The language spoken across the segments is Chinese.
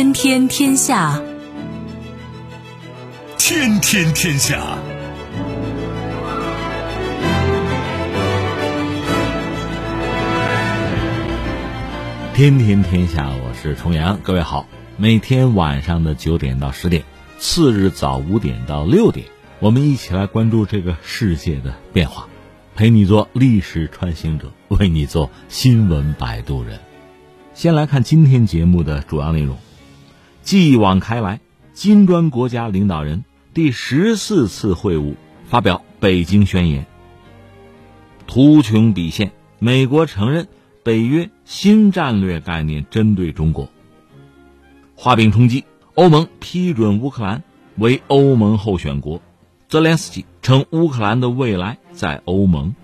天天天下，天天天下。天天天下，我是重阳，各位好。每天晚上的九点到十点，次日早五点到六点，我们一起来关注这个世界的变化，陪你做历史穿行者，为你做新闻摆渡人。先来看今天节目的主要内容。继往开来，金砖国家领导人第十四次会晤发表北京宣言。图穷匕现，美国承认。北约新战略概念针对中国。画饼充饥，欧盟批准乌克兰为欧盟候选国。泽连斯基称乌克兰的未来在欧盟。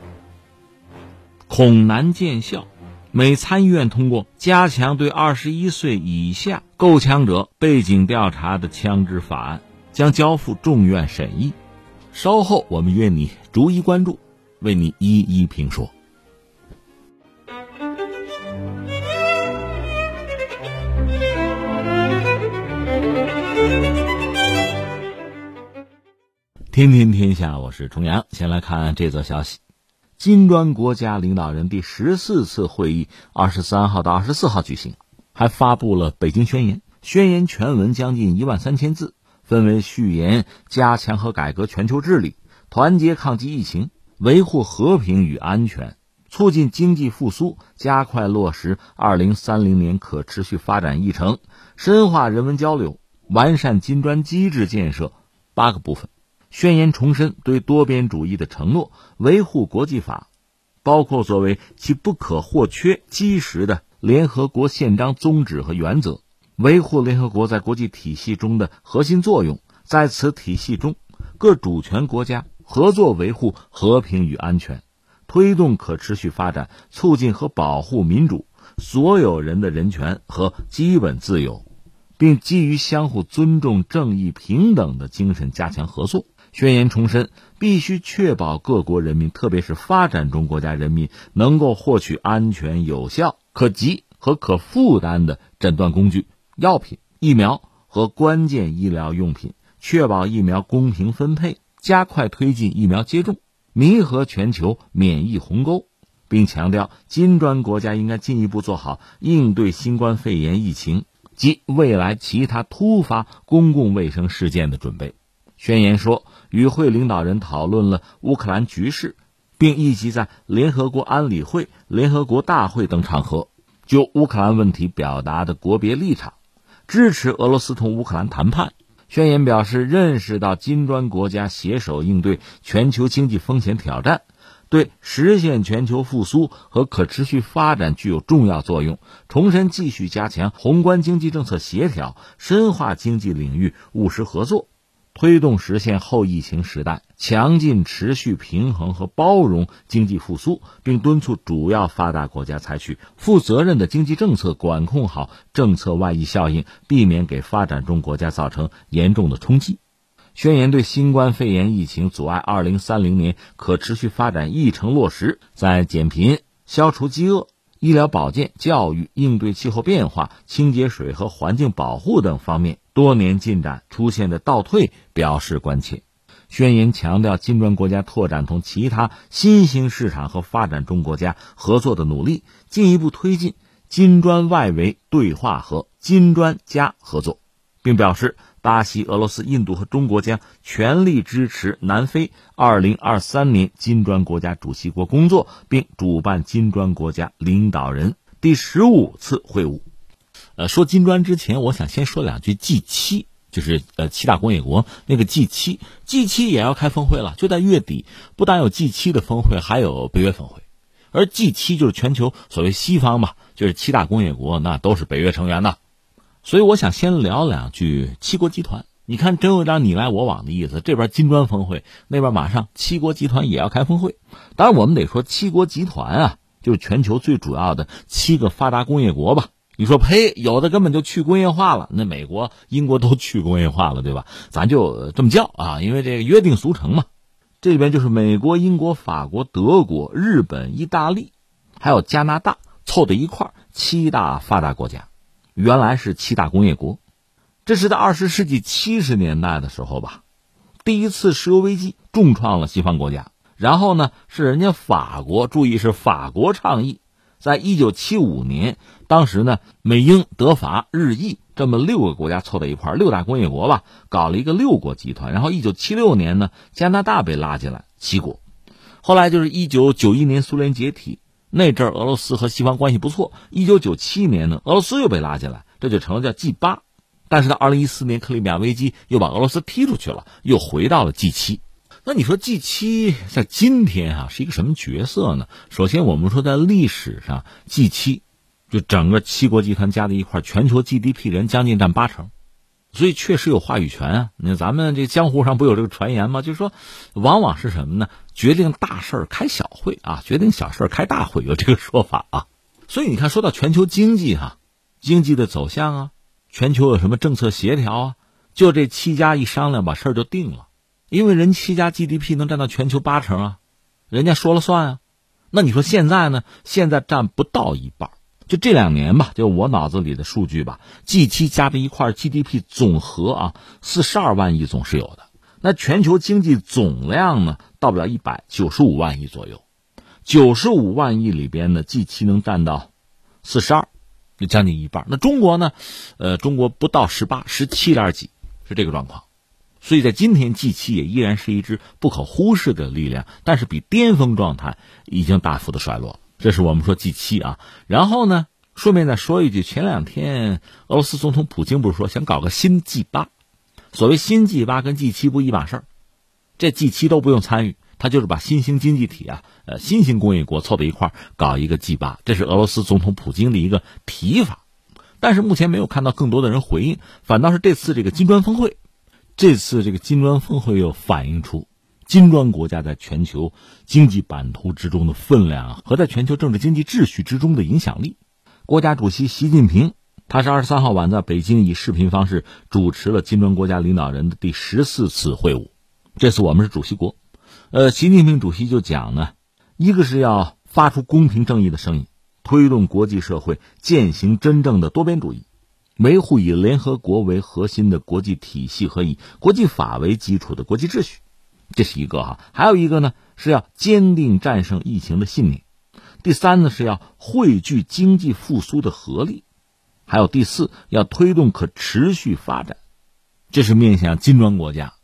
恐难见效，美参议院通过加强对二十一岁以下购枪者背景调查的枪支法案，将交付众院审议。稍后我们约你逐一关注，为你一一评说。天天天下，我是重阳。先来看这则消息：金砖国家领导人第十四次会议二十三号到二十四号举行，还发布了北京宣言。宣言全文将近一万三千字，分为序言、加强和改革全球治理、团结抗击疫情、维护和平与安全、促进经济复苏、加快落实二零三零年可持续发展议程、深化人文交流、完善金砖机制建设八个部分。宣言重申对多边主义的承诺，维护国际法，包括作为其不可或缺基石的联合国宪章宗旨和原则，维护联合国在国际体系中的核心作用。在此体系中，各主权国家合作维护和平与安全，推动可持续发展，促进和保护民主、所有人的人权和基本自由，并基于相互尊重、正义、平等的精神加强合作。宣言重申，必须确保各国人民，特别是发展中国家人民，能够获取安全、有效、可及和可负担的诊断工具、药品、疫苗和关键医疗用品，确保疫苗公平分配，加快推进疫苗接种，弥合全球免疫鸿沟，并强调金砖国家应该进一步做好应对新冠肺炎疫情及未来其他突发公共卫生事件的准备。宣言说。与会领导人讨论了乌克兰局势，并一起在联合国安理会、联合国大会等场合就乌克兰问题表达的国别立场，支持俄罗斯同乌克兰谈判。宣言表示，认识到金砖国家携手应对全球经济风险挑战，对实现全球复苏和可持续发展具有重要作用。重申继续加强宏观经济政策协调，深化经济领域务实合作。推动实现后疫情时代强劲、持续、平衡和包容经济复苏，并敦促主要发达国家采取负责任的经济政策，管控好政策外溢效应，避免给发展中国家造成严重的冲击。宣言对新冠肺炎疫情阻碍二零三零年可持续发展议程落实，在减贫、消除饥饿。医疗保健、教育、应对气候变化、清洁水和环境保护等方面多年进展出现的倒退表示关切。宣言强调，金砖国家拓展同其他新兴市场和发展中国家合作的努力，进一步推进金砖外围对话和金砖加合作，并表示。巴西、俄罗斯、印度和中国将全力支持南非2023年金砖国家主席国工作，并主办金砖国家领导人第十五次会晤。呃，说金砖之前，我想先说两句 G7，就是呃七大工业国那个 G7，G7 也要开峰会了，就在月底。不但有 G7 的峰会，还有北约峰会，而 G7 就是全球所谓西方嘛，就是七大工业国，那都是北约成员的。所以我想先聊两句七国集团。你看，真有点你来我往的意思。这边金砖峰会，那边马上七国集团也要开峰会。当然，我们得说七国集团啊，就是全球最主要的七个发达工业国吧。你说呸，有的根本就去工业化了，那美国、英国都去工业化了，对吧？咱就这么叫啊，因为这个约定俗成嘛。这里边就是美国、英国、法国、德国、日本、意大利，还有加拿大凑在一块儿，七大发达国家。原来是七大工业国，这是在二十世纪七十年代的时候吧，第一次石油危机重创了西方国家。然后呢，是人家法国，注意是法国倡议，在一九七五年，当时呢，美英德法日意这么六个国家凑在一块六大工业国吧，搞了一个六国集团。然后一九七六年呢，加拿大被拉进来，七国。后来就是一九九一年苏联解体那阵，俄罗斯和西方关系不错。一九九七年呢，俄罗斯又被拉进来，这就成了叫 G 八。但是到二零一四年克里米亚危机又把俄罗斯踢出去了，又回到了 G 七。那你说 G 七在今天啊是一个什么角色呢？首先，我们说在历史上，G 七就整个七国集团加在一块，全球 GDP 人将近占八成，所以确实有话语权啊。那咱们这江湖上不有这个传言吗？就是说，往往是什么呢？决定大事开小会啊，决定小事开大会，有这个说法啊。所以你看，说到全球经济哈，经济的走向啊，全球有什么政策协调啊，就这七家一商量，把事儿就定了。因为人七家 GDP 能占到全球八成啊，人家说了算啊。那你说现在呢？现在占不到一半。就这两年吧，就我脑子里的数据吧，G 七加在一块 GDP 总和啊，四十二万亿总是有的。那全球经济总量呢，到不了一百九十五万亿左右。九十五万亿里边呢，G 七能占到四十二，就将近一半。那中国呢？呃，中国不到十八，十七点几，是这个状况。所以在今天，G 七也依然是一支不可忽视的力量，但是比巅峰状态已经大幅的衰落了。这是我们说 G 七啊。然后呢，顺便再说一句，前两天俄罗斯总统普京不是说想搞个新 G 八？所谓新 G 八跟 G 七不一码事儿，这 G 七都不用参与，他就是把新兴经济体啊，呃，新兴工业国凑在一块搞一个 G 八，这是俄罗斯总统普京的一个提法。但是目前没有看到更多的人回应，反倒是这次这个金砖峰会。这次这个金砖峰会又反映出金砖国家在全球经济版图之中的分量和在全球政治经济秩序之中的影响力。国家主席习近平，他是二十三号晚在北京以视频方式主持了金砖国家领导人的第十四次会晤。这次我们是主席国，呃，习近平主席就讲呢，一个是要发出公平正义的声音，推动国际社会践行真正的多边主义。维护以联合国为核心的国际体系和以国际法为基础的国际秩序，这是一个哈。还有一个呢，是要坚定战胜疫情的信念。第三呢，是要汇聚经济复苏的合力。还有第四，要推动可持续发展。这是面向金砖国家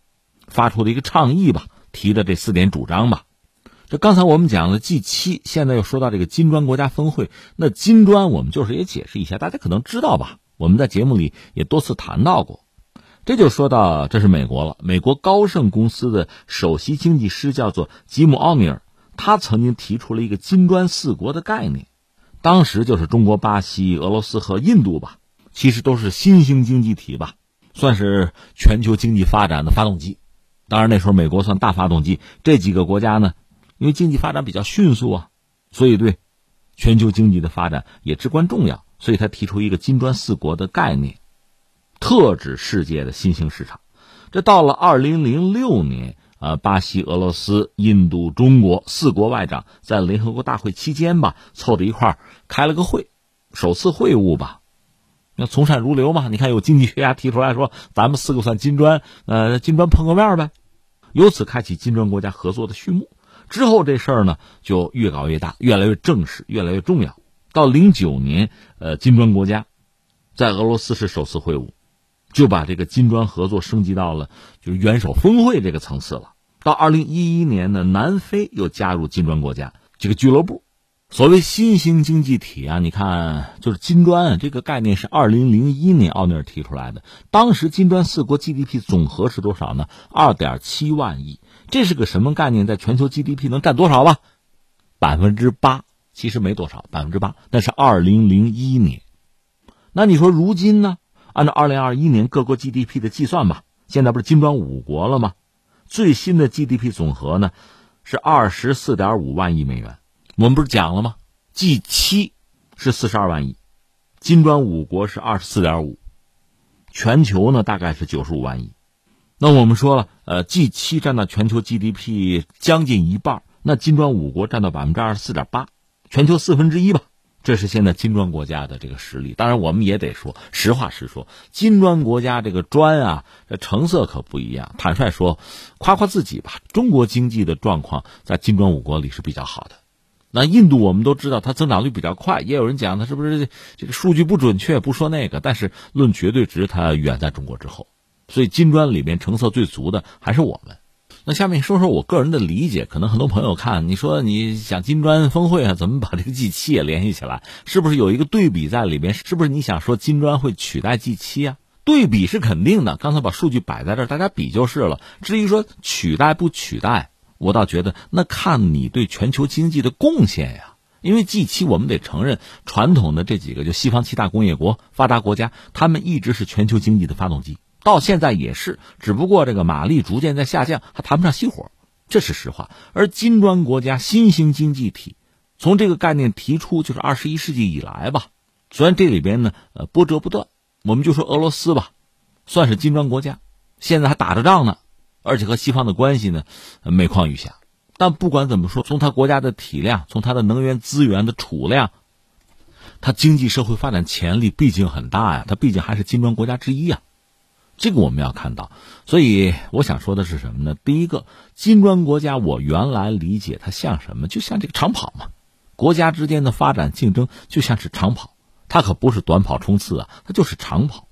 发出的一个倡议吧，提的这四点主张吧。这刚才我们讲了 G 七，现在又说到这个金砖国家峰会。那金砖，我们就是也解释一下，大家可能知道吧。我们在节目里也多次谈到过，这就说到这是美国了。美国高盛公司的首席经济师叫做吉姆·奥尼尔，他曾经提出了一个“金砖四国”的概念，当时就是中国、巴西、俄罗斯和印度吧，其实都是新兴经济体吧，算是全球经济发展的发动机。当然那时候美国算大发动机，这几个国家呢，因为经济发展比较迅速啊，所以对全球经济的发展也至关重要。所以他提出一个“金砖四国”的概念，特指世界的新兴市场。这到了二零零六年，啊，巴西、俄罗斯、印度、中国四国外长在联合国大会期间吧，凑在一块儿开了个会，首次会晤吧。那从善如流嘛，你看有经济学家提出来说，咱们四个算金砖，呃，金砖碰个面呗，由此开启金砖国家合作的序幕。之后这事儿呢，就越搞越大，越来越正式，越来越重要。到零九年，呃，金砖国家在俄罗斯是首次会晤，就把这个金砖合作升级到了就是元首峰会这个层次了。到二零一一年呢，南非又加入金砖国家这个俱乐部。所谓新兴经济体啊，你看，就是金砖这个概念是二零零一年奥尼尔提出来的。当时金砖四国 GDP 总和是多少呢？二点七万亿。这是个什么概念？在全球 GDP 能占多少吧？百分之八。其实没多少，百分之八，那是二零零一年。那你说如今呢？按照二零二一年各国 GDP 的计算吧，现在不是金砖五国了吗？最新的 GDP 总和呢是二十四点五万亿美元。我们不是讲了吗？G 七是四十二万亿，金砖五国是二十四点五，全球呢大概是九十五万亿。那我们说了，呃，G 七占到全球 GDP 将近一半，那金砖五国占到百分之二十四点八。全球四分之一吧，这是现在金砖国家的这个实力。当然，我们也得说实话实说，金砖国家这个砖啊，这成色可不一样。坦率说，夸夸自己吧，中国经济的状况在金砖五国里是比较好的。那印度我们都知道，它增长率比较快，也有人讲它是不是这个数据不准确，不说那个。但是论绝对值，它远在中国之后。所以金砖里面成色最足的还是我们。那下面说说我个人的理解，可能很多朋友看你说你想金砖峰会啊，怎么把这个 G 七也联系起来？是不是有一个对比在里面？是不是你想说金砖会取代 G 七啊？对比是肯定的，刚才把数据摆在这儿，大家比就是了。至于说取代不取代，我倒觉得那看你对全球经济的贡献呀。因为 G 七我们得承认，传统的这几个就西方七大工业国发达国家，他们一直是全球经济的发动机。到现在也是，只不过这个马力逐渐在下降，还谈不上熄火，这是实话。而金砖国家新兴经济体，从这个概念提出就是二十一世纪以来吧。虽然这里边呢，呃，波折不断，我们就说俄罗斯吧，算是金砖国家，现在还打着仗呢，而且和西方的关系呢，每况愈下。但不管怎么说，从他国家的体量，从他的能源资源的储量，他经济社会发展潜力毕竟很大呀，他毕竟还是金砖国家之一呀。这个我们要看到，所以我想说的是什么呢？第一个，金砖国家，我原来理解它像什么？就像这个长跑嘛，国家之间的发展竞争就像是长跑，它可不是短跑冲刺啊，它就是长跑。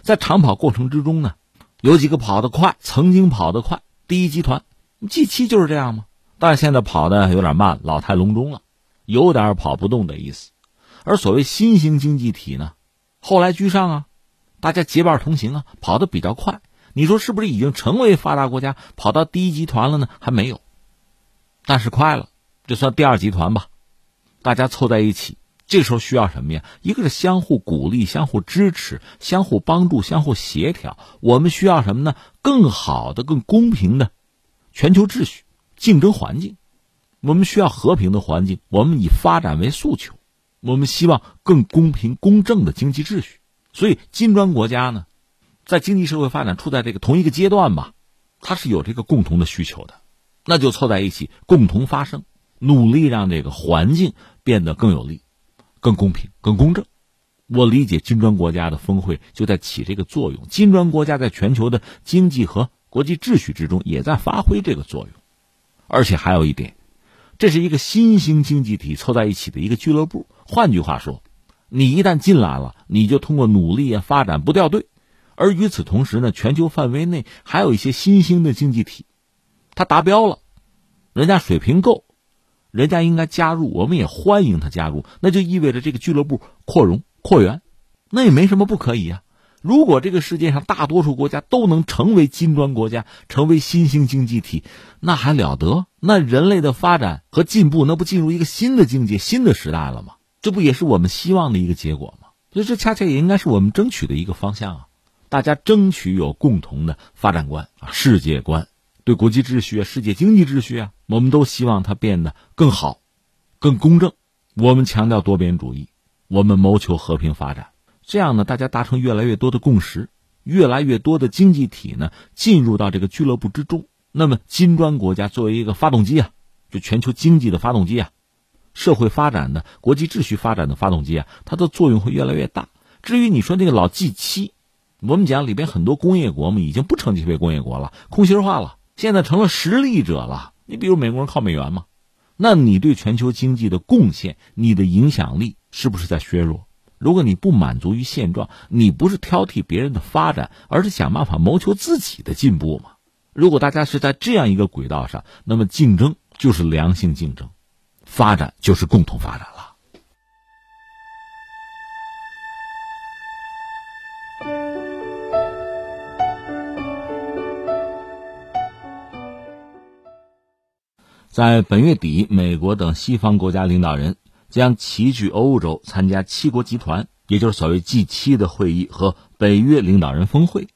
在长跑过程之中呢，有几个跑得快，曾经跑得快，第一集团 G 七就是这样吗？但是现在跑的有点慢，老态龙钟了，有点跑不动的意思。而所谓新兴经济体呢，后来居上啊。大家结伴同行啊，跑得比较快。你说是不是已经成为发达国家，跑到第一集团了呢？还没有，但是快了，这算第二集团吧。大家凑在一起，这时候需要什么呀？一个是相互鼓励、相互支持、相互帮助、相互协调。我们需要什么呢？更好的、更公平的全球秩序、竞争环境。我们需要和平的环境。我们以发展为诉求，我们希望更公平、公正的经济秩序。所以，金砖国家呢，在经济社会发展处在这个同一个阶段吧，它是有这个共同的需求的，那就凑在一起，共同发声，努力让这个环境变得更有利、更公平、更公正。我理解金砖国家的峰会就在起这个作用，金砖国家在全球的经济和国际秩序之中也在发挥这个作用。而且还有一点，这是一个新兴经济体凑在一起的一个俱乐部。换句话说。你一旦进来了，你就通过努力啊发展不掉队，而与此同时呢，全球范围内还有一些新兴的经济体，它达标了，人家水平够，人家应该加入，我们也欢迎他加入，那就意味着这个俱乐部扩容扩员，那也没什么不可以啊。如果这个世界上大多数国家都能成为金砖国家，成为新兴经济体，那还了得？那人类的发展和进步，那不进入一个新的境界、新的时代了吗？这不也是我们希望的一个结果吗？所以这恰恰也应该是我们争取的一个方向啊！大家争取有共同的发展观啊、世界观，对国际秩序啊、世界经济秩序啊，我们都希望它变得更好、更公正。我们强调多边主义，我们谋求和平发展。这样呢，大家达成越来越多的共识，越来越多的经济体呢进入到这个俱乐部之中。那么，金砖国家作为一个发动机啊，就全球经济的发动机啊。社会发展的、国际秩序发展的发动机啊，它的作用会越来越大。至于你说那个老 G 七，我们讲里边很多工业国嘛，已经不称其为工业国了，空心化了，现在成了实力者了。你比如美国人靠美元嘛，那你对全球经济的贡献、你的影响力是不是在削弱？如果你不满足于现状，你不是挑剔别人的发展，而是想办法谋求自己的进步嘛？如果大家是在这样一个轨道上，那么竞争就是良性竞争。发展就是共同发展了。在本月底，美国等西方国家领导人将齐聚欧洲，参加七国集团，也就是所谓 G 七的会议和北约领导人峰会。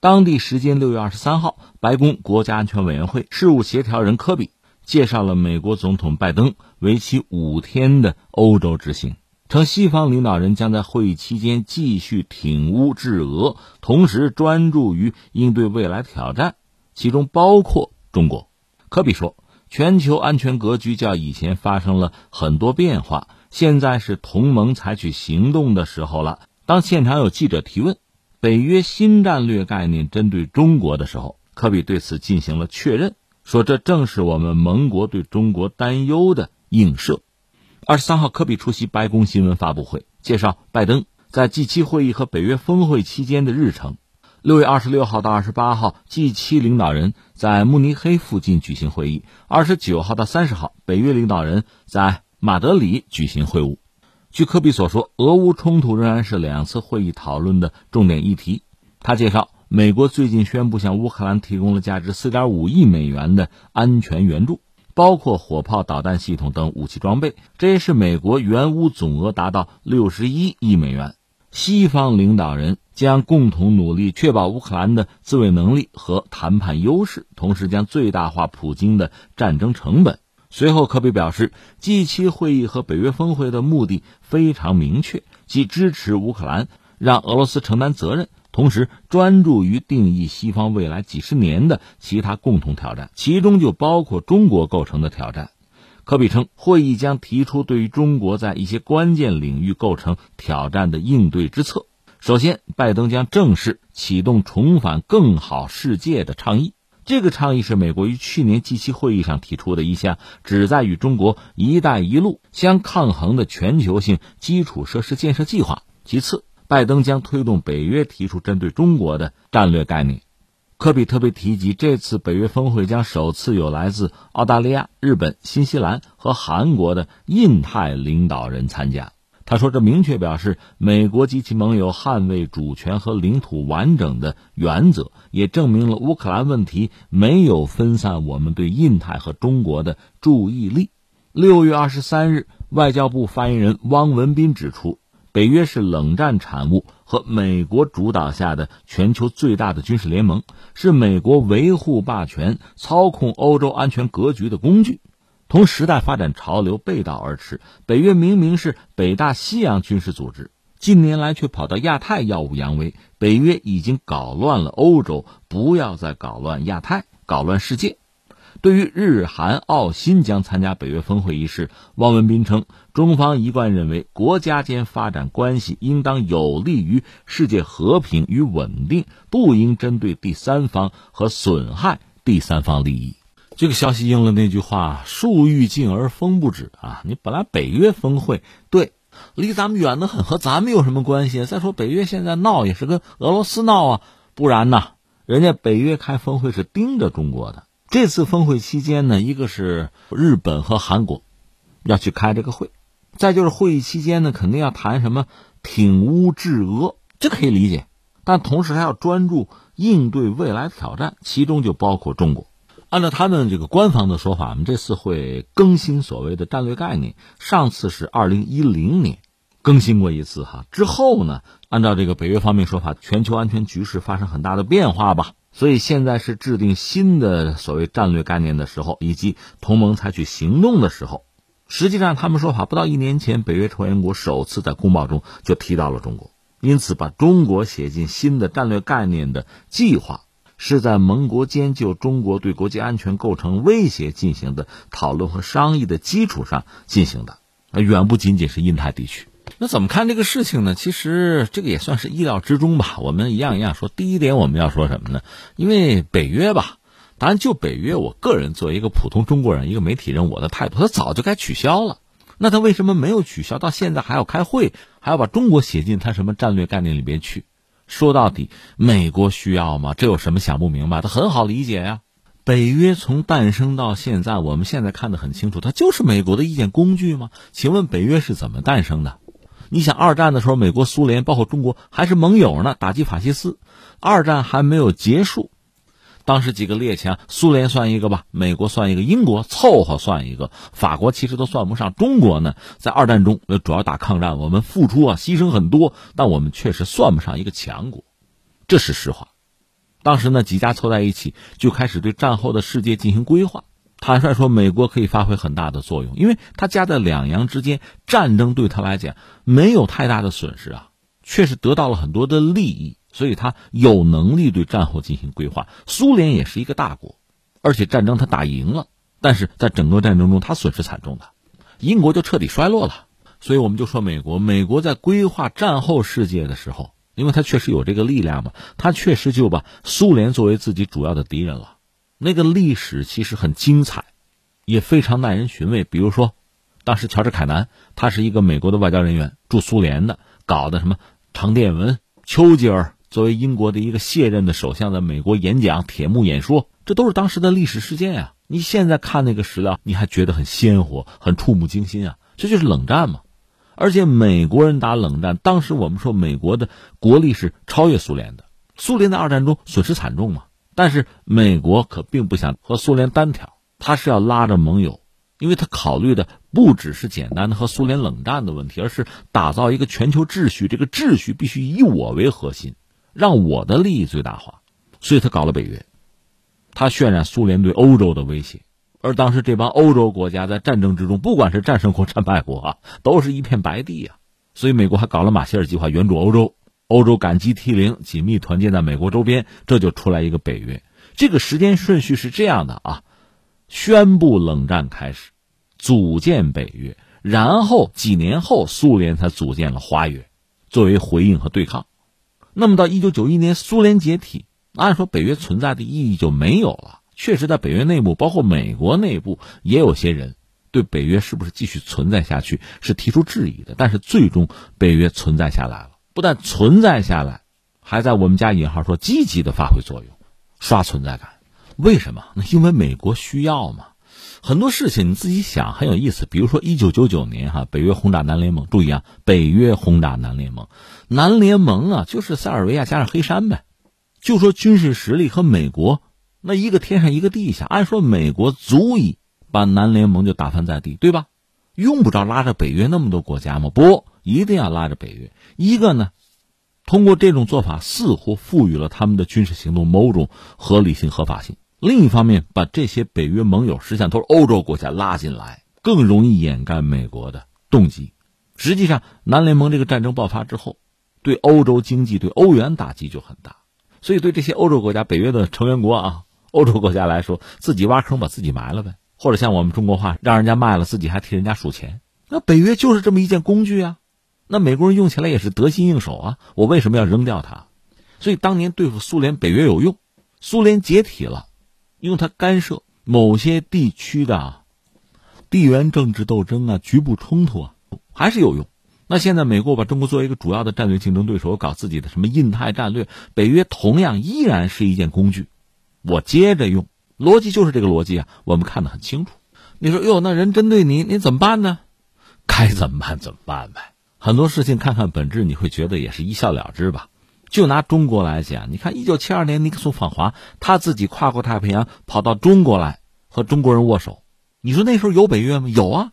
当地时间六月二十三号，白宫国家安全委员会事务协调人科比。介绍了美国总统拜登为期五天的欧洲之行，称西方领导人将在会议期间继续挺乌制俄，同时专注于应对未来挑战，其中包括中国。科比说，全球安全格局较以前发生了很多变化，现在是同盟采取行动的时候了。当现场有记者提问北约新战略概念针对中国的时候，科比对此进行了确认，说这正是我们盟国对中国担忧的映射。二十三号，科比出席白宫新闻发布会，介绍拜登在 G 七会议和北约峰会期间的日程。六月二十六号到二十八号，G 七领导人在慕尼黑附近举行会议；二十九号到三十号，北约领导人在马德里举行会晤。据科比所说，俄乌冲突仍然是两次会议讨论的重点议题。他介绍，美国最近宣布向乌克兰提供了价值四点五亿美元的安全援助，包括火炮导弹系统等武器装备，这也是美国援乌总额达到六十一亿美元。西方领导人将共同努力确保乌克兰的自卫能力和谈判优势，同时将最大化普京的战争成本。随后，科比表示，G7 会议和北约峰会的目的非常明确，即支持乌克兰，让俄罗斯承担责任，同时专注于定义西方未来几十年的其他共同挑战，其中就包括中国构成的挑战。科比称，会议将提出对于中国在一些关键领域构成挑战的应对之策。首先，拜登将正式启动重返更好世界的倡议。这个倡议是美国于去年 G7 会议上提出的一项旨在与中国“一带一路”相抗衡的全球性基础设施建设计划。其次，拜登将推动北约提出针对中国的战略概念。科比特别提及，这次北约峰会将首次有来自澳大利亚、日本、新西兰和韩国的印太领导人参加。他说：“这明确表示美国及其盟友捍卫主权和领土完整的原则，也证明了乌克兰问题没有分散我们对印太和中国的注意力。”六月二十三日，外交部发言人汪文斌指出。北约是冷战产物和美国主导下的全球最大的军事联盟，是美国维护霸权、操控欧洲安全格局的工具，同时代发展潮流背道而驰。北约明明是北大西洋军事组织，近年来却跑到亚太耀武扬威。北约已经搞乱了欧洲，不要再搞乱亚太，搞乱世界。对于日韩澳新将参加北约峰会一事，汪文斌称，中方一贯认为，国家间发展关系应当有利于世界和平与稳定，不应针对第三方和损害第三方利益。这个消息应了那句话：“树欲静而风不止。”啊，你本来北约峰会对离咱们远得很，和咱们有什么关系？再说北约现在闹也是跟俄罗斯闹啊，不然呢，人家北约开峰会是盯着中国的。这次峰会期间呢，一个是日本和韩国要去开这个会，再就是会议期间呢，肯定要谈什么挺乌制俄，这可以理解。但同时还要专注应对未来挑战，其中就包括中国。按照他们这个官方的说法，我们这次会更新所谓的战略概念。上次是二零一零年更新过一次哈，之后呢，按照这个北约方面说法，全球安全局势发生很大的变化吧。所以现在是制定新的所谓战略概念的时候，以及同盟采取行动的时候。实际上，他们说法不到一年前，北约成员国首次在公报中就提到了中国，因此把中国写进新的战略概念的计划，是在盟国间就中国对国际安全构成威胁进行的讨论和商议的基础上进行的，远不仅仅是印太地区。那怎么看这个事情呢？其实这个也算是意料之中吧。我们一样一样说。第一点，我们要说什么呢？因为北约吧，当然就北约，我个人作为一个普通中国人、一个媒体人，我的态度，他早就该取消了。那他为什么没有取消？到现在还要开会，还要把中国写进他什么战略概念里边去？说到底，美国需要吗？这有什么想不明白？他很好理解呀。北约从诞生到现在，我们现在看得很清楚，它就是美国的意见工具吗？请问北约是怎么诞生的？你想二战的时候，美国、苏联包括中国还是盟友呢，打击法西斯。二战还没有结束，当时几个列强，苏联算一个吧，美国算一个，英国凑合算一个，法国其实都算不上。中国呢，在二战中主要打抗战，我们付出啊，牺牲很多，但我们确实算不上一个强国，这是实话。当时呢，几家凑在一起，就开始对战后的世界进行规划。坦率说，美国可以发挥很大的作用，因为他夹在两洋之间，战争对他来讲没有太大的损失啊，确实得到了很多的利益，所以他有能力对战后进行规划。苏联也是一个大国，而且战争他打赢了，但是在整个战争中他损失惨重的，英国就彻底衰落了。所以我们就说美国，美国在规划战后世界的时候，因为他确实有这个力量嘛，他确实就把苏联作为自己主要的敌人了。那个历史其实很精彩，也非常耐人寻味。比如说，当时乔治凯南，他是一个美国的外交人员，驻苏联的，搞的什么长电文，丘吉尔作为英国的一个卸任的首相，在美国演讲、铁幕演说，这都是当时的历史事件呀。你现在看那个史料，你还觉得很鲜活、很触目惊心啊？这就是冷战嘛。而且美国人打冷战，当时我们说美国的国力是超越苏联的，苏联在二战中损失惨重嘛。但是美国可并不想和苏联单挑，他是要拉着盟友，因为他考虑的不只是简单的和苏联冷战的问题，而是打造一个全球秩序。这个秩序必须以我为核心，让我的利益最大化。所以他搞了北约，他渲染苏联对欧洲的威胁。而当时这帮欧洲国家在战争之中，不管是战胜国、战败国啊，都是一片白地啊。所以美国还搞了马歇尔计划，援助欧洲。欧洲感激涕零，紧密团结在美国周边，这就出来一个北约。这个时间顺序是这样的啊：宣布冷战开始，组建北约，然后几年后苏联才组建了华约，作为回应和对抗。那么到一九九一年苏联解体，按说北约存在的意义就没有了。确实，在北约内部，包括美国内部，也有些人对北约是不是继续存在下去是提出质疑的。但是最终，北约存在下来了。不但存在下来，还在我们家引号说积极的发挥作用，刷存在感。为什么？那因为美国需要嘛。很多事情你自己想很有意思。比如说一九九九年哈，北约轰炸南联盟。注意啊，北约轰炸南联盟，南联盟啊就是塞尔维亚加上黑山呗。就说军事实力和美国那一个天上一个地下。按说美国足以把南联盟就打翻在地，对吧？用不着拉着北约那么多国家吗？不。一定要拉着北约，一个呢，通过这种做法似乎赋予了他们的军事行动某种合理性、合法性；另一方面，把这些北约盟友实际上都是欧洲国家拉进来，更容易掩盖美国的动机。实际上，南联盟这个战争爆发之后，对欧洲经济、对欧元打击就很大，所以对这些欧洲国家、北约的成员国啊，欧洲国家来说，自己挖坑把自己埋了呗，或者像我们中国话，让人家卖了，自己还替人家数钱。那北约就是这么一件工具啊。那美国人用起来也是得心应手啊！我为什么要扔掉它？所以当年对付苏联，北约有用。苏联解体了，用它干涉某些地区的地缘政治斗争啊、局部冲突啊，还是有用。那现在美国把中国作为一个主要的战略竞争对手，搞自己的什么印太战略，北约同样依然是一件工具。我接着用，逻辑就是这个逻辑啊，我们看得很清楚。你说哟，那人针对你，你怎么办呢？该怎么办怎么办呗。很多事情看看本质，你会觉得也是一笑了之吧？就拿中国来讲，你看一九七二年尼克松访华，他自己跨过太平洋跑到中国来和中国人握手。你说那时候有北约吗？有啊，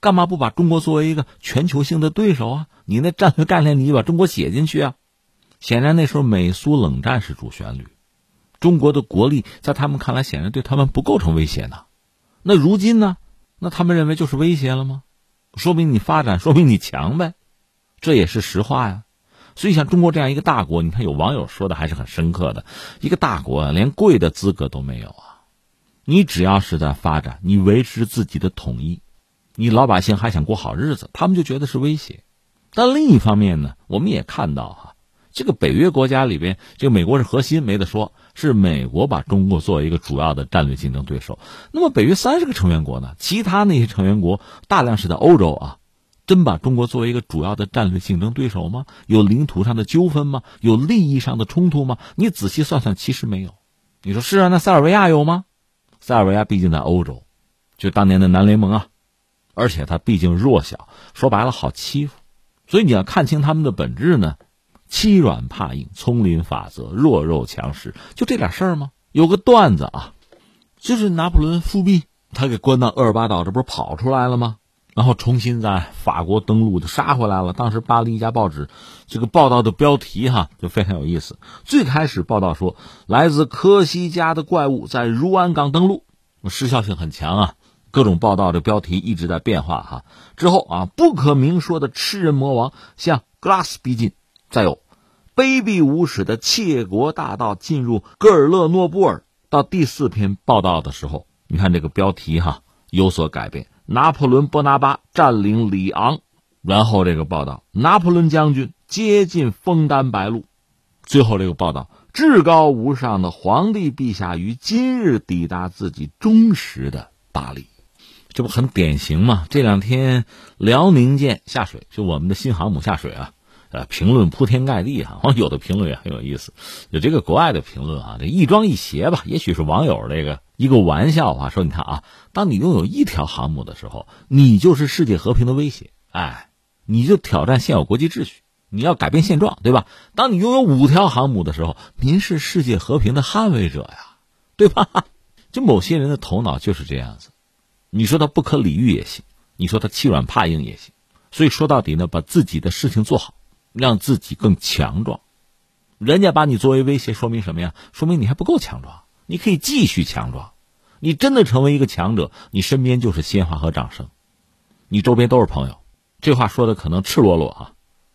干嘛不把中国作为一个全球性的对手啊？你那战略概念你把中国写进去啊？显然那时候美苏冷战是主旋律，中国的国力在他们看来显然对他们不构成威胁呢。那如今呢？那他们认为就是威胁了吗？说明你发展，说明你强呗。这也是实话呀，所以像中国这样一个大国，你看有网友说的还是很深刻的，一个大国连跪的资格都没有啊！你只要是在发展，你维持自己的统一，你老百姓还想过好日子，他们就觉得是威胁。但另一方面呢，我们也看到哈，这个北约国家里边，这个美国是核心，没得说，是美国把中国作为一个主要的战略竞争对手。那么北约三十个成员国呢，其他那些成员国大量是在欧洲啊。真把中国作为一个主要的战略竞争对手吗？有领土上的纠纷吗？有利益上的冲突吗？你仔细算算，其实没有。你说是啊？那塞尔维亚有吗？塞尔维亚毕竟在欧洲，就当年的南联盟啊，而且他毕竟弱小，说白了好欺负。所以你要看清他们的本质呢，欺软怕硬，丛林法则，弱肉强食，就这点事儿吗？有个段子啊，就是拿破仑复辟，他给关到厄尔巴岛，这不是跑出来了吗？然后重新在法国登陆就杀回来了。当时巴黎一家报纸，这个报道的标题哈就非常有意思。最开始报道说，来自科西嘉的怪物在如安港登陆，时效性很强啊。各种报道的标题一直在变化哈。之后啊，不可明说的吃人魔王向格拉斯逼近，再有卑鄙无耻的窃国大盗进入戈尔勒诺布尔。到第四篇报道的时候，你看这个标题哈有所改变。拿破仑·波拿巴占领里昂，然后这个报道，拿破仑将军接近枫丹白露。最后这个报道，至高无上的皇帝陛下于今日抵达自己忠实的巴黎，这不很典型吗？这两天辽宁舰下水，就我们的新航母下水啊，呃，评论铺天盖地哈。网友的评论也很有意思，有这个国外的评论啊，这一庄一谐吧，也许是网友这个一个玩笑话，说你看啊，当你拥有一条航母的时候，你就是世界和平的威胁，哎，你就挑战现有国际秩序。你要改变现状，对吧？当你拥有五条航母的时候，您是世界和平的捍卫者呀，对吧？就某些人的头脑就是这样子，你说他不可理喻也行，你说他欺软怕硬也行。所以说到底呢，把自己的事情做好，让自己更强壮。人家把你作为威胁，说明什么呀？说明你还不够强壮，你可以继续强壮。你真的成为一个强者，你身边就是鲜花和掌声，你周边都是朋友。这话说的可能赤裸裸啊。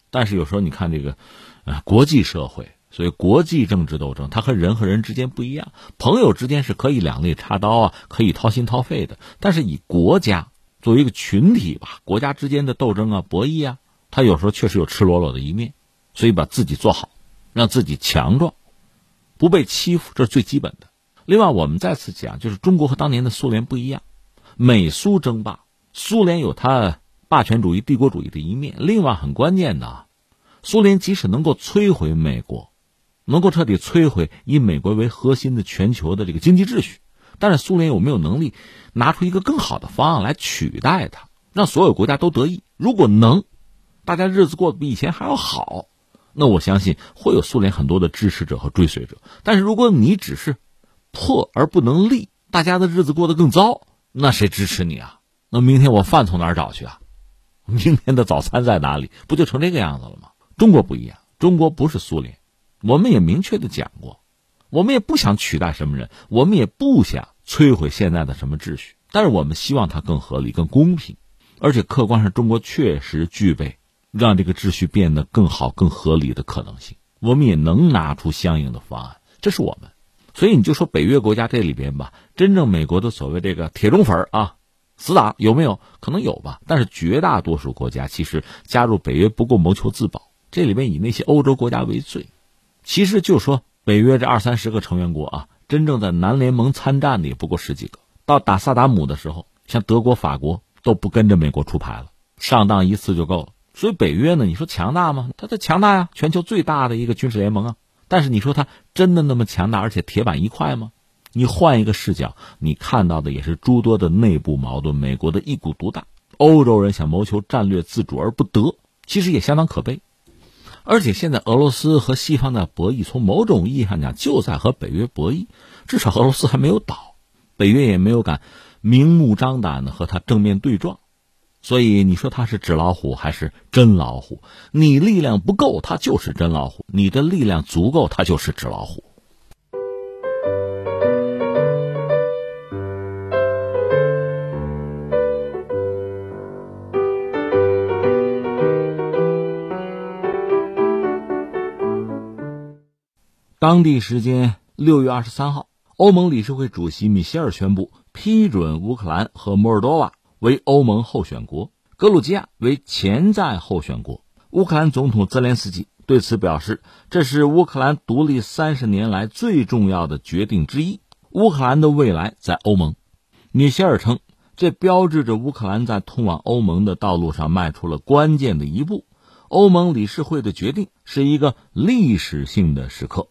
但是有时候你看这个，啊，国际社会，所以国际政治斗争，它和人和人之间不一样。朋友之间是可以两肋插刀啊，可以掏心掏肺的。但是以国家作为一个群体吧，国家之间的斗争啊、博弈啊，它有时候确实有赤裸裸的一面。所以把自己做好，让自己强壮，不被欺负，这是最基本的。另外，我们再次讲，就是中国和当年的苏联不一样，美苏争霸，苏联有它。霸权主义、帝国主义的一面。另外，很关键的，苏联即使能够摧毁美国，能够彻底摧毁以美国为核心的全球的这个经济秩序，但是苏联有没有能力拿出一个更好的方案来取代它，让所有国家都得益？如果能，大家日子过得比以前还要好，那我相信会有苏联很多的支持者和追随者。但是如果你只是破而不能立，大家的日子过得更糟，那谁支持你啊？那明天我饭从哪儿找去啊？明天的早餐在哪里？不就成这个样子了吗？中国不一样，中国不是苏联，我们也明确的讲过，我们也不想取代什么人，我们也不想摧毁现在的什么秩序，但是我们希望它更合理、更公平，而且客观上中国确实具备让这个秩序变得更好、更合理的可能性，我们也能拿出相应的方案，这是我们。所以你就说北约国家这里边吧，真正美国的所谓这个铁中粉啊。死党有没有可能有吧？但是绝大多数国家其实加入北约不够谋求自保，这里面以那些欧洲国家为最。其实就说北约这二三十个成员国啊，真正在南联盟参战的也不过十几个。到打萨达姆的时候，像德国、法国都不跟着美国出牌了，上当一次就够了。所以北约呢，你说强大吗？它它强大呀，全球最大的一个军事联盟啊。但是你说它真的那么强大，而且铁板一块吗？你换一个视角，你看到的也是诸多的内部矛盾。美国的一股独大，欧洲人想谋求战略自主而不得，其实也相当可悲。而且现在俄罗斯和西方的博弈，从某种意义上讲，就在和北约博弈。至少俄罗斯还没有倒，北约也没有敢明目张胆的和他正面对撞。所以你说他是纸老虎还是真老虎？你力量不够，他就是真老虎；你的力量足够，他就是纸老虎。当地时间六月二十三号，欧盟理事会主席米歇尔宣布批准乌克兰和摩尔多瓦为欧盟候选国，格鲁吉亚为潜在候选国。乌克兰总统泽连斯基对此表示，这是乌克兰独立三十年来最重要的决定之一。乌克兰的未来在欧盟。米歇尔称，这标志着乌克兰在通往欧盟的道路上迈出了关键的一步。欧盟理事会的决定是一个历史性的时刻。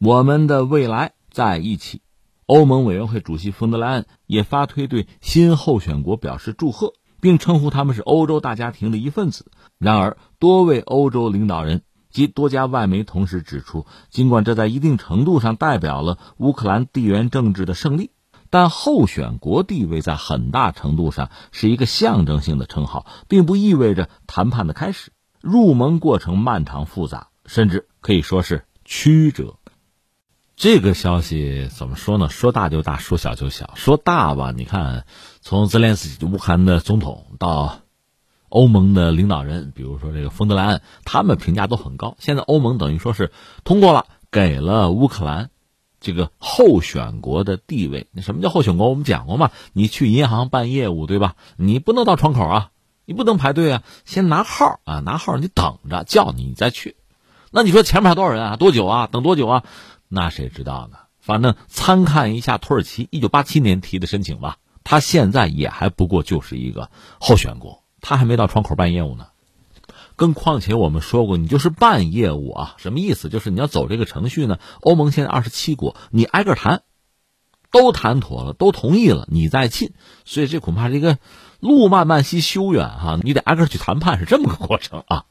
我们的未来在一起。欧盟委员会主席冯德莱恩也发推对新候选国表示祝贺，并称呼他们是欧洲大家庭的一份子。然而，多位欧洲领导人及多家外媒同时指出，尽管这在一定程度上代表了乌克兰地缘政治的胜利，但候选国地位在很大程度上是一个象征性的称号，并不意味着谈判的开始。入盟过程漫长复杂，甚至可以说是曲折。这个消息怎么说呢？说大就大，说小就小。说大吧，你看，从泽连斯基乌克兰的总统到欧盟的领导人，比如说这个冯德莱恩，他们评价都很高。现在欧盟等于说是通过了，给了乌克兰这个候选国的地位。那什么叫候选国？我们讲过嘛，你去银行办业务，对吧？你不能到窗口啊，你不能排队啊，先拿号啊，拿号你等着叫你你再去。那你说前面还多少人啊？多久啊？等多久啊？那谁知道呢？反正参看一下土耳其一九八七年提的申请吧，他现在也还不过就是一个候选国，他还没到窗口办业务呢。更况且我们说过，你就是办业务啊，什么意思？就是你要走这个程序呢。欧盟现在二十七国，你挨个谈，都谈妥了，都同意了，你再进。所以这恐怕是一个路漫漫其修远哈，你得挨个去谈判，是这么个过程啊。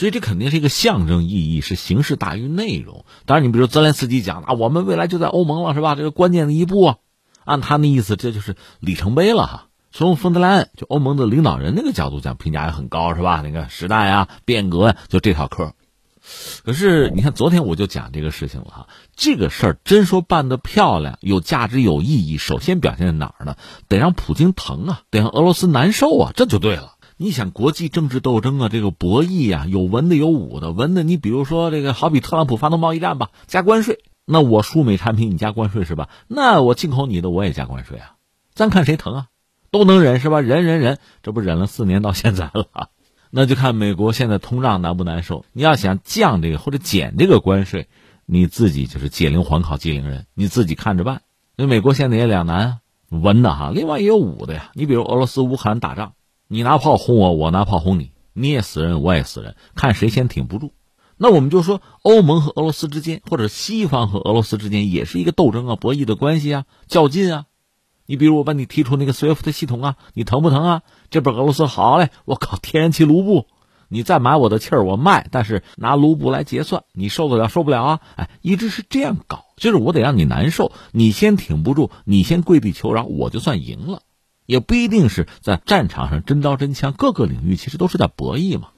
所以这肯定是一个象征意义，是形式大于内容。当然，你比如泽连斯基讲啊，我们未来就在欧盟了，是吧？这个关键的一步啊，按他那意思，这就是里程碑了哈。从冯德莱恩就欧盟的领导人那个角度讲，评价也很高，是吧？那个时代啊，变革呀，就这套课。可是你看，昨天我就讲这个事情了哈。这个事儿真说办得漂亮、有价值、有意义，首先表现在哪儿呢？得让普京疼啊，得让俄罗斯难受啊，这就对了。你想国际政治斗争啊，这个博弈啊，有文的有武的。文的，你比如说这个，好比特朗普发动贸易战吧，加关税，那我输美产品，你加关税是吧？那我进口你的，我也加关税啊。咱看谁疼啊？都能忍是吧？忍忍忍，这不忍了四年到现在了，那就看美国现在通胀难不难受。你要想降这个或者减这个关税，你自己就是解铃还考机灵人，你自己看着办。那美国现在也两难啊，文的哈，另外也有武的呀。你比如俄罗斯乌克兰打仗，你拿炮轰我，我拿炮轰你，你也死人，我也死人，看谁先挺不住。那我们就说，欧盟和俄罗斯之间，或者西方和俄罗斯之间，也是一个斗争啊、博弈的关系啊、较劲啊。你比如我把你踢出那个 SWIFT 系统啊，你疼不疼啊？这边俄罗斯好嘞，我靠，天然气卢布，你再买我的气儿我卖，但是拿卢布来结算，你受得了受不了啊？哎，一直是这样搞，就是我得让你难受，你先挺不住，你先跪地求饶，我就算赢了，也不一定是在战场上真刀真枪，各个领域其实都是在博弈嘛，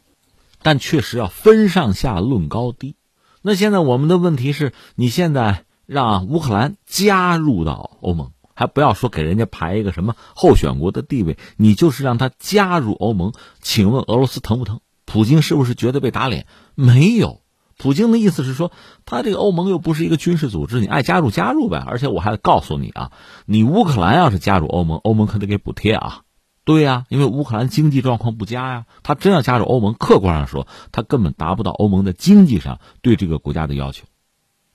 但确实要分上下论高低。那现在我们的问题是，你现在让乌克兰加入到欧盟。还不要说给人家排一个什么候选国的地位，你就是让他加入欧盟。请问俄罗斯疼不疼？普京是不是觉得被打脸？没有，普京的意思是说，他这个欧盟又不是一个军事组织，你爱加入加入呗。而且我还告诉你啊，你乌克兰要是加入欧盟，欧盟可得给补贴啊。对呀，因为乌克兰经济状况不佳呀，他真要加入欧盟，客观上说，他根本达不到欧盟的经济上对这个国家的要求，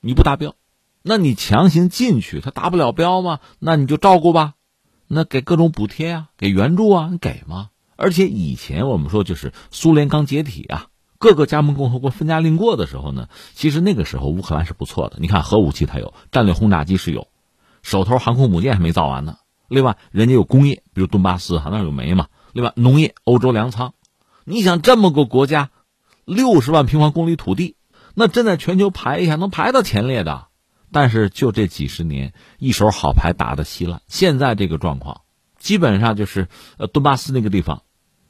你不达标。那你强行进去，他达不了标吗？那你就照顾吧，那给各种补贴啊，给援助啊，你给吗？而且以前我们说，就是苏联刚解体啊，各个加盟共和国分家另过的时候呢，其实那个时候乌克兰是不错的。你看核武器它有，战略轰炸机是有，手头航空母舰还没造完呢。另外，人家有工业，比如顿巴斯哈那有煤嘛。另外，农业，欧洲粮仓。你想这么个国家，六十万平方公里土地，那真在全球排一下，能排到前列的。但是就这几十年，一手好牌打得稀烂。现在这个状况，基本上就是呃，顿巴斯那个地方，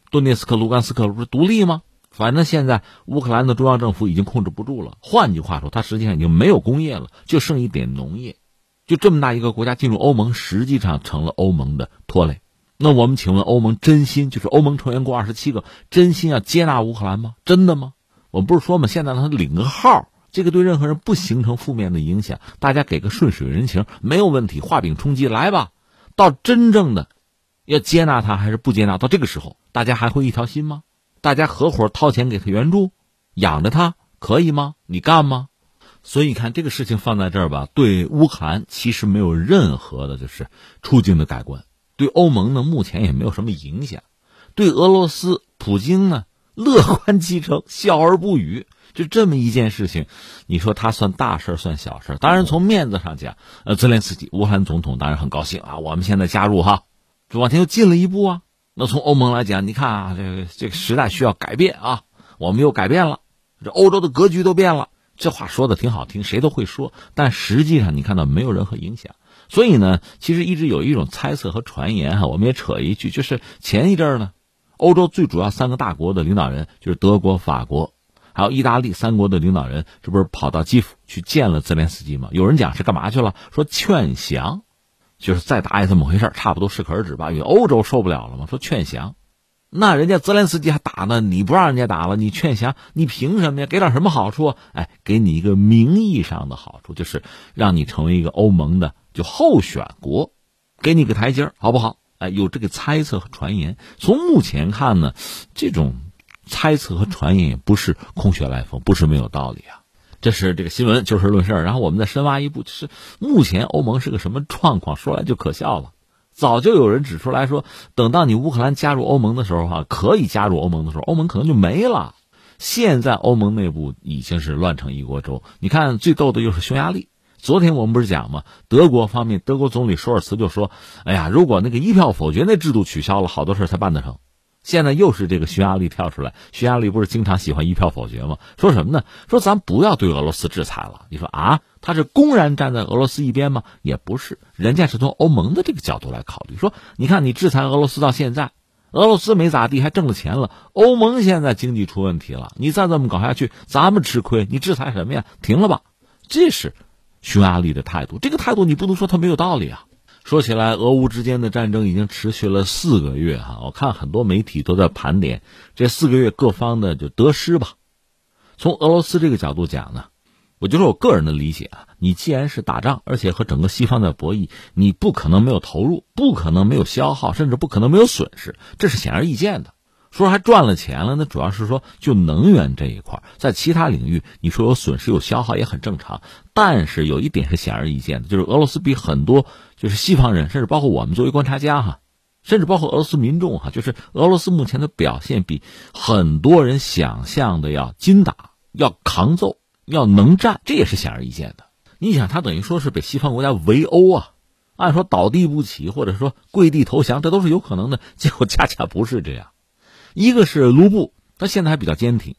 顿涅斯克、卢甘斯克不是独立吗？反正现在乌克兰的中央政府已经控制不住了。换句话说，它实际上已经没有工业了，就剩一点农业。就这么大一个国家进入欧盟，实际上成了欧盟的拖累。那我们请问，欧盟真心就是欧盟成员国二十七个真心要接纳乌克兰吗？真的吗？我们不是说吗？现在他领个号。这个对任何人不形成负面的影响，大家给个顺水人情没有问题。画饼充饥，来吧。到真正的要接纳他还是不接纳，到这个时候，大家还会一条心吗？大家合伙掏钱给他援助，养着他可以吗？你干吗？所以你看这个事情放在这儿吧，对乌克兰其实没有任何的就是处境的改观，对欧盟呢目前也没有什么影响，对俄罗斯普京呢乐观其成，笑而不语。就这么一件事情，你说他算大事算小事？当然从面子上讲，呃，泽连斯基乌克兰总统当然很高兴啊，我们现在加入哈，就往前又进了一步啊。那从欧盟来讲，你看啊，这个这个时代需要改变啊，我们又改变了，这欧洲的格局都变了。这话说的挺好听，谁都会说，但实际上你看到没有任何影响。所以呢，其实一直有一种猜测和传言哈，我们也扯一句，就是前一阵儿呢，欧洲最主要三个大国的领导人就是德国、法国。还有意大利三国的领导人，这不是跑到基辅去见了泽连斯基吗？有人讲是干嘛去了？说劝降，就是再打也这么回事差不多适可而止吧。因为欧洲受不了了嘛，说劝降，那人家泽连斯基还打呢，你不让人家打了，你劝降，你凭什么呀？给点什么好处？哎，给你一个名义上的好处，就是让你成为一个欧盟的就候选国，给你个台阶好不好？哎，有这个猜测和传言。从目前看呢，这种猜测和传言也不是空穴来风，不是没有道理啊。这是这个新闻就事论事然后我们再深挖一步，就是目前欧盟是个什么状况？说来就可笑了。早就有人指出来说，等到你乌克兰加入欧盟的时候，哈，可以加入欧盟的时候，欧盟可能就没了。现在欧盟内部已经是乱成一锅粥。你看，最逗的就是匈牙利。昨天我们不是讲吗？德国方面，德国总理舒尔茨就说：“哎呀，如果那个一票否决那制度取消了，好多事才办得成。”现在又是这个匈牙利跳出来，匈牙利不是经常喜欢一票否决吗？说什么呢？说咱不要对俄罗斯制裁了。你说啊，他是公然站在俄罗斯一边吗？也不是，人家是从欧盟的这个角度来考虑。说，你看你制裁俄罗斯到现在。俄罗斯没咋地，还挣了钱了。欧盟现在经济出问题了，你再这么搞下去，咱们吃亏。你制裁什么呀？停了吧！这是匈牙利的态度。这个态度你不能说他没有道理啊。说起来，俄乌之间的战争已经持续了四个月哈。我看很多媒体都在盘点这四个月各方的就得失吧。从俄罗斯这个角度讲呢。我就说我个人的理解啊，你既然是打仗，而且和整个西方在博弈，你不可能没有投入，不可能没有消耗，甚至不可能没有损失，这是显而易见的。说还赚了钱了，那主要是说就能源这一块，在其他领域你说有损失有消耗也很正常。但是有一点是显而易见的，就是俄罗斯比很多就是西方人，甚至包括我们作为观察家哈，甚至包括俄罗斯民众哈，就是俄罗斯目前的表现比很多人想象的要精打，要抗揍。要能战，这也是显而易见的。你想，他等于说是被西方国家围殴啊，按说倒地不起，或者说跪地投降，这都是有可能的。结果恰恰不是这样。一个是卢布，他现在还比较坚挺；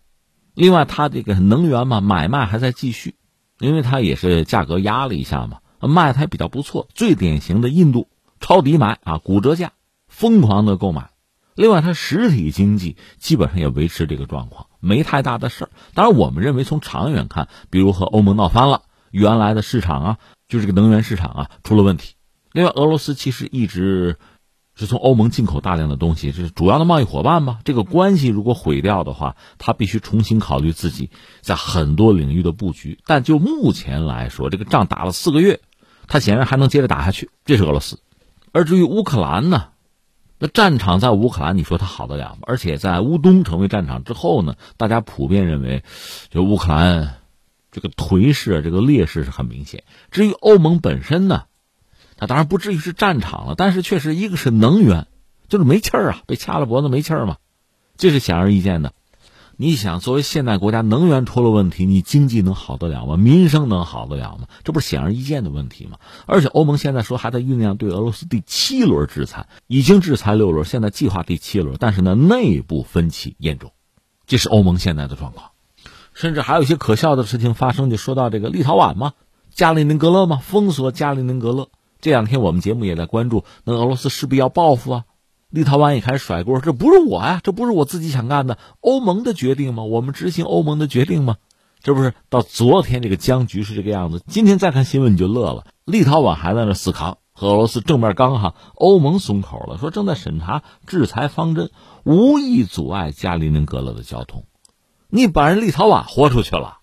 另外，他这个能源嘛，买卖还在继续，因为他也是价格压了一下嘛，卖的还比较不错。最典型的印度抄底买啊，骨折价，疯狂的购买。另外，它实体经济基本上也维持这个状况，没太大的事儿。当然，我们认为从长远看，比如和欧盟闹翻了，原来的市场啊，就这个能源市场啊出了问题。另外，俄罗斯其实一直是从欧盟进口大量的东西，这是主要的贸易伙伴吧。这个关系如果毁掉的话，他必须重新考虑自己在很多领域的布局。但就目前来说，这个仗打了四个月，他显然还能接着打下去。这是俄罗斯。而至于乌克兰呢？那战场在乌克兰，你说它好得了吗？而且在乌东成为战场之后呢，大家普遍认为，就乌克兰这个颓势、这个劣势是很明显。至于欧盟本身呢，它当然不至于是战场了，但是确实一个是能源，就是没气儿啊，被掐了脖子没气儿嘛，这是显而易见的。你想，作为现代国家，能源出了问题，你经济能好得了吗？民生能好得了吗？这不是显而易见的问题吗？而且欧盟现在说还在酝酿对俄罗斯第七轮制裁，已经制裁六轮，现在计划第七轮，但是呢，内部分歧严重，这是欧盟现在的状况。甚至还有一些可笑的事情发生，就说到这个立陶宛嘛，加里宁格勒嘛，封锁加里宁格勒。这两天我们节目也在关注，那俄罗斯势必要报复啊。立陶宛也开始甩锅，这不是我呀，这不是我自己想干的，欧盟的决定吗？我们执行欧盟的决定吗？这不是到昨天这个僵局是这个样子，今天再看新闻你就乐了。立陶宛还在那死扛，和俄罗斯正面刚哈，欧盟松口了，说正在审查制裁方针，无意阻碍加里宁格勒的交通。你把人立陶宛豁出去了，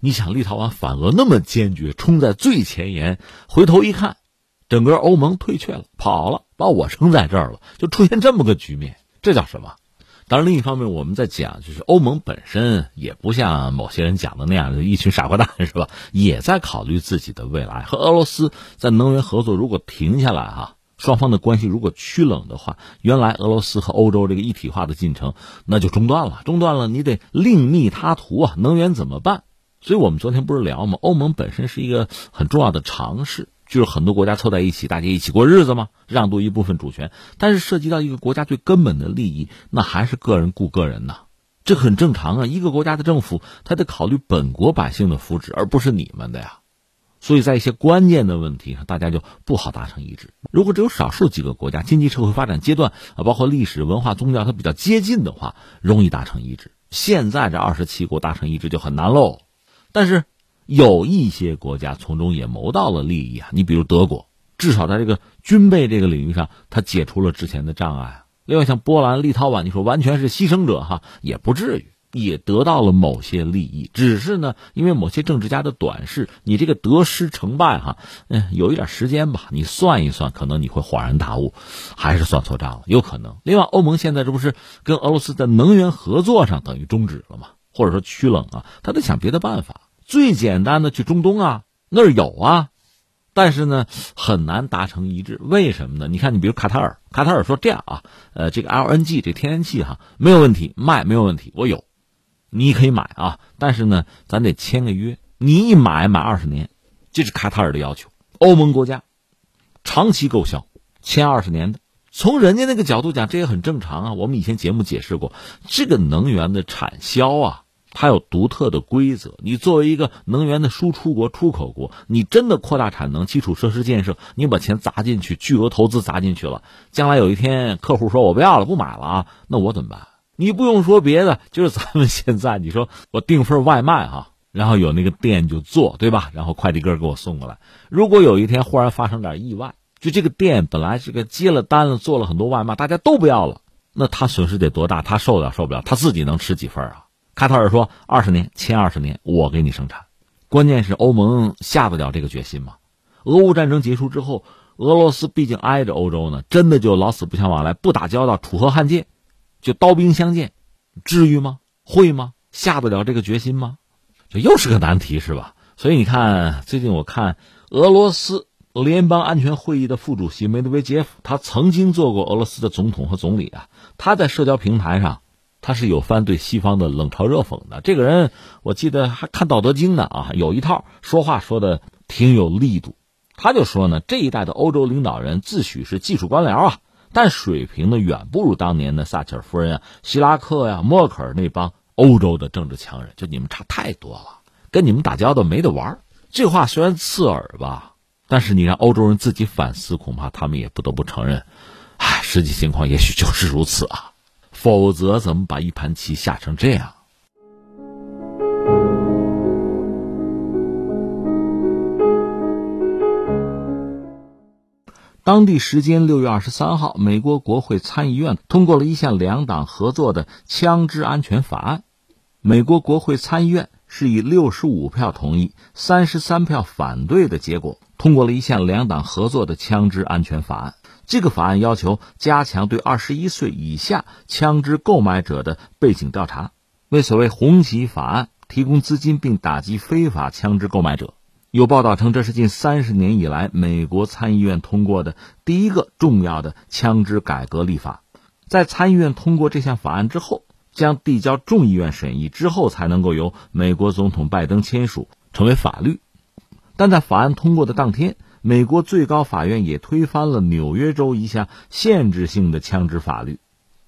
你想立陶宛反俄那么坚决，冲在最前沿，回头一看。整个欧盟退却了，跑了，把我扔在这儿了，就出现这么个局面，这叫什么？当然，另一方面，我们在讲，就是欧盟本身也不像某些人讲的那样的一群傻瓜蛋，是吧？也在考虑自己的未来。和俄罗斯在能源合作如果停下来，哈，双方的关系如果趋冷的话，原来俄罗斯和欧洲这个一体化的进程那就中断了，中断了，你得另觅他途啊！能源怎么办？所以我们昨天不是聊吗？欧盟本身是一个很重要的尝试。就是很多国家凑在一起，大家一起过日子嘛，让渡一部分主权。但是涉及到一个国家最根本的利益，那还是个人顾个人呐，这很正常啊。一个国家的政府，他得考虑本国百姓的福祉，而不是你们的呀。所以在一些关键的问题上，大家就不好达成一致。如果只有少数几个国家经济社会发展阶段啊，包括历史文化宗教，它比较接近的话，容易达成一致。现在这二十七国达成一致就很难喽。但是。有一些国家从中也谋到了利益啊，你比如德国，至少在这个军备这个领域上，它解除了之前的障碍。另外像波兰、立陶宛，你说完全是牺牲者哈，也不至于。也得到了某些利益，只是呢，因为某些政治家的短视，你这个得失成败哈，嗯，有一点时间吧，你算一算，可能你会恍然大悟，还是算错账了，有可能。另外，欧盟现在这不是跟俄罗斯在能源合作上等于终止了吗？或者说趋冷啊，他得想别的办法。最简单的去中东啊，那儿有啊，但是呢，很难达成一致。为什么呢？你看，你比如卡塔尔，卡塔尔说这样啊，呃，这个 LNG 这天然气哈没有问题，卖没有问题，我有。你可以买啊，但是呢，咱得签个约。你一买买二十年，这是卡塔尔的要求。欧盟国家长期购销，签二十年的。从人家那个角度讲，这也很正常啊。我们以前节目解释过，这个能源的产销啊，它有独特的规则。你作为一个能源的输出国、出口国，你真的扩大产能、基础设施建设，你把钱砸进去，巨额投资砸进去了，将来有一天客户说我不要了，不买了啊，那我怎么办？你不用说别的，就是咱们现在，你说我订份外卖哈，然后有那个店就做，对吧？然后快递哥给我送过来。如果有一天忽然发生点意外，就这个店本来是个接了单了，做了很多外卖，大家都不要了，那他损失得多大？他受得了受不了？他自己能吃几份啊？卡塔尔说二十年前二十年，我给你生产。关键是欧盟下得了这个决心吗？俄乌战争结束之后，俄罗斯毕竟挨着欧洲呢，真的就老死不相往来，不打交道，楚河汉界。就刀兵相见，至于吗？会吗？下得了这个决心吗？这又是个难题，是吧？所以你看，最近我看俄罗斯联邦安全会议的副主席梅德韦杰夫，他曾经做过俄罗斯的总统和总理啊。他在社交平台上，他是有番对西方的冷嘲热讽的。这个人，我记得还看《道德经》呢啊，有一套说话说的挺有力度。他就说呢，这一代的欧洲领导人自诩是技术官僚啊。但水平呢，远不如当年的撒切尔夫人啊、希拉克呀、默克尔那帮欧洲的政治强人，就你们差太多了，跟你们打交道没得玩。这话虽然刺耳吧，但是你让欧洲人自己反思，恐怕他们也不得不承认，唉，实际情况也许就是如此啊，否则怎么把一盘棋下成这样？当地时间六月二十三号，美国国会参议院通过了一项两党合作的枪支安全法案。美国国会参议院是以六十五票同意、三十三票反对的结果，通过了一项两党合作的枪支安全法案。这个法案要求加强对二十一岁以下枪支购买者的背景调查，为所谓“红旗法案”提供资金，并打击非法枪支购买者。有报道称，这是近三十年以来美国参议院通过的第一个重要的枪支改革立法。在参议院通过这项法案之后，将递交众议院审议之后，才能够由美国总统拜登签署成为法律。但在法案通过的当天，美国最高法院也推翻了纽约州一项限制性的枪支法律。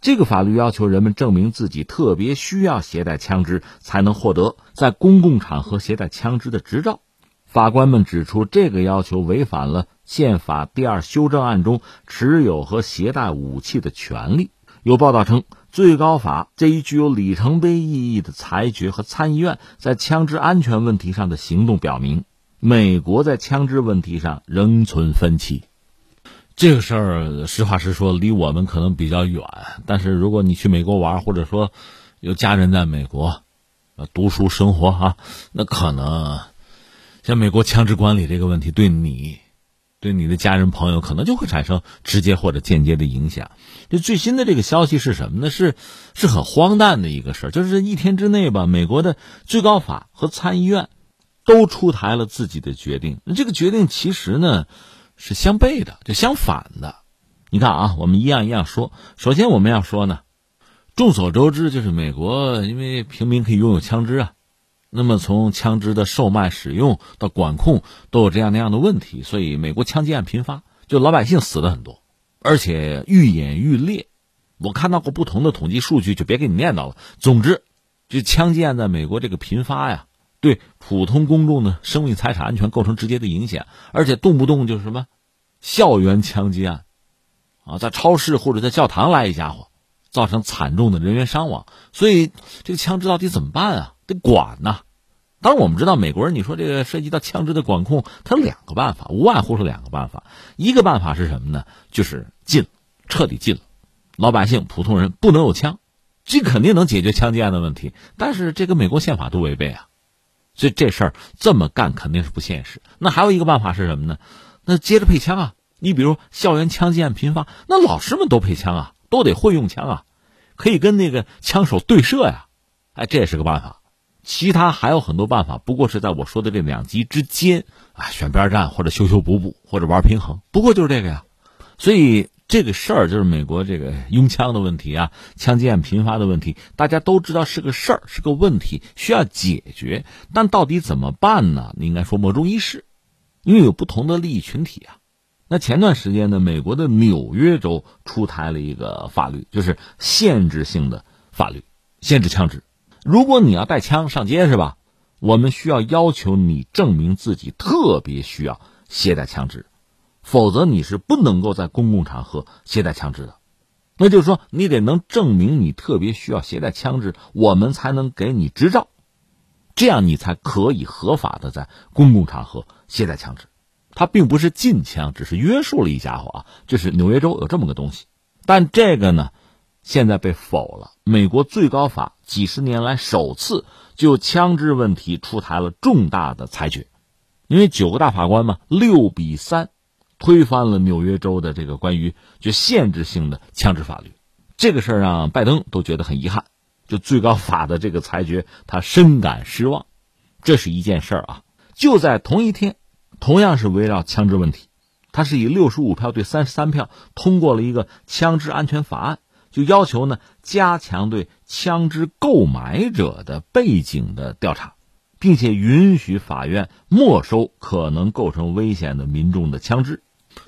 这个法律要求人们证明自己特别需要携带枪支，才能获得在公共场合携带枪支的执照。法官们指出，这个要求违反了宪法第二修正案中持有和携带武器的权利。有报道称，最高法这一具有里程碑意义的裁决和参议院在枪支安全问题上的行动表明，美国在枪支问题上仍存分歧。这个事儿，实话实说，离我们可能比较远。但是，如果你去美国玩，或者说有家人在美国，读书生活哈，那可能。像美国枪支管理这个问题，对你、对你的家人朋友，可能就会产生直接或者间接的影响。这最新的这个消息是什么呢？是是很荒诞的一个事儿，就是一天之内吧，美国的最高法和参议院都出台了自己的决定。那这个决定其实呢是相悖的，就相反的。你看啊，我们一样一样说。首先我们要说呢，众所周知，就是美国因为平民可以拥有枪支啊。那么，从枪支的售卖、使用到管控，都有这样那样的问题，所以美国枪击案频发，就老百姓死的很多，而且愈演愈烈。我看到过不同的统计数据，就别给你念叨了。总之，就枪击案在美国这个频发呀，对普通公众的生命财产安全构成直接的影响，而且动不动就是什么校园枪击案，啊，在超市或者在教堂来一家伙，造成惨重的人员伤亡。所以，这个枪支到底怎么办啊？得管呐！当然，我们知道美国人，你说这个涉及到枪支的管控，他有两个办法，无外乎是两个办法。一个办法是什么呢？就是禁，彻底禁了，老百姓、普通人不能有枪，这肯定能解决枪击案的问题，但是这个美国宪法都违背啊，所以这事儿这么干肯定是不现实。那还有一个办法是什么呢？那接着配枪啊！你比如校园枪击案频发，那老师们都配枪啊，都得会用枪啊，可以跟那个枪手对射呀，哎，这也是个办法。其他还有很多办法，不过是在我说的这两极之间啊，选边站或者修修补补或者玩平衡，不过就是这个呀。所以。这个事儿就是美国这个拥枪的问题啊，枪击案频发的问题，大家都知道是个事儿，是个问题，需要解决。但到底怎么办呢？你应该说莫衷一是，因为有不同的利益群体啊。那前段时间呢，美国的纽约州出台了一个法律，就是限制性的法律，限制枪支。如果你要带枪上街是吧？我们需要要求你证明自己特别需要携带枪支。否则你是不能够在公共场合携带枪支的，那就是说你得能证明你特别需要携带枪支，我们才能给你执照，这样你才可以合法的在公共场合携带枪支。它并不是禁枪，只是约束了一家伙啊，就是纽约州有这么个东西。但这个呢，现在被否了。美国最高法几十年来首次就枪支问题出台了重大的裁决，因为九个大法官嘛，六比三。推翻了纽约州的这个关于就限制性的枪支法律，这个事儿让拜登都觉得很遗憾。就最高法的这个裁决，他深感失望。这是一件事儿啊。就在同一天，同样是围绕枪支问题，他是以六十五票对三十三票通过了一个枪支安全法案，就要求呢加强对枪支购买者的背景的调查，并且允许法院没收可能构成危险的民众的枪支。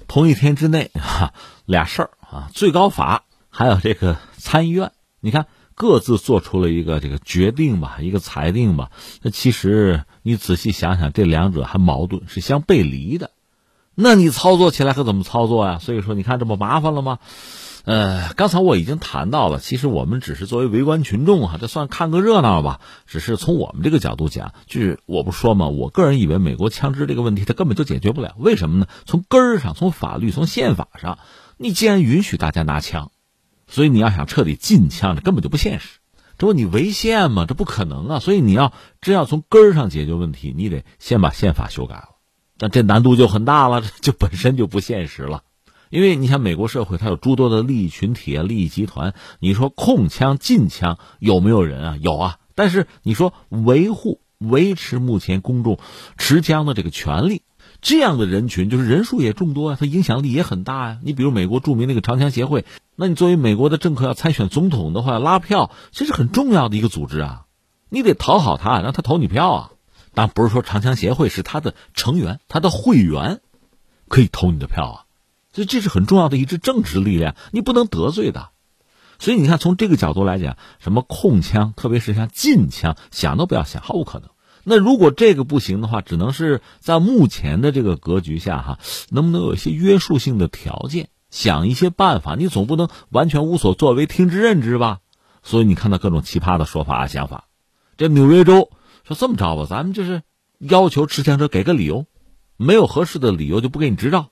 同一天之内，哈，俩事儿啊，最高法还有这个参议院，你看各自做出了一个这个决定吧，一个裁定吧。那其实你仔细想想，这两者还矛盾，是相背离的。那你操作起来可怎么操作呀？所以说，你看这不麻烦了吗？呃，刚才我已经谈到了，其实我们只是作为围观群众哈，这算看个热闹吧。只是从我们这个角度讲，就是我不说嘛，我个人以为美国枪支这个问题它根本就解决不了。为什么呢？从根儿上，从法律，从宪法上，你既然允许大家拿枪，所以你要想彻底禁枪，这根本就不现实。这不你违宪吗？这不可能啊！所以你要真要从根儿上解决问题，你得先把宪法修改了。那这难度就很大了，这就本身就不现实了。因为你想，美国社会它有诸多的利益群体啊、利益集团。你说控枪、禁枪有没有人啊？有啊。但是你说维护、维持目前公众持枪的这个权利，这样的人群就是人数也众多啊，它影响力也很大呀。你比如美国著名那个长枪协会，那你作为美国的政客要参选总统的话，拉票这是很重要的一个组织啊。你得讨好他，让他投你票啊。当然不是说长枪协会是他的成员，他的会员可以投你的票啊。所以这是很重要的一支政治力量，你不能得罪的。所以你看，从这个角度来讲，什么控枪，特别是像禁枪，想都不要想，毫无可能。那如果这个不行的话，只能是在目前的这个格局下，哈，能不能有一些约束性的条件，想一些办法？你总不能完全无所作为，听之任之吧？所以你看到各种奇葩的说法啊、想法。这纽约州说这么着吧，咱们就是要求持枪者给个理由，没有合适的理由就不给你执照。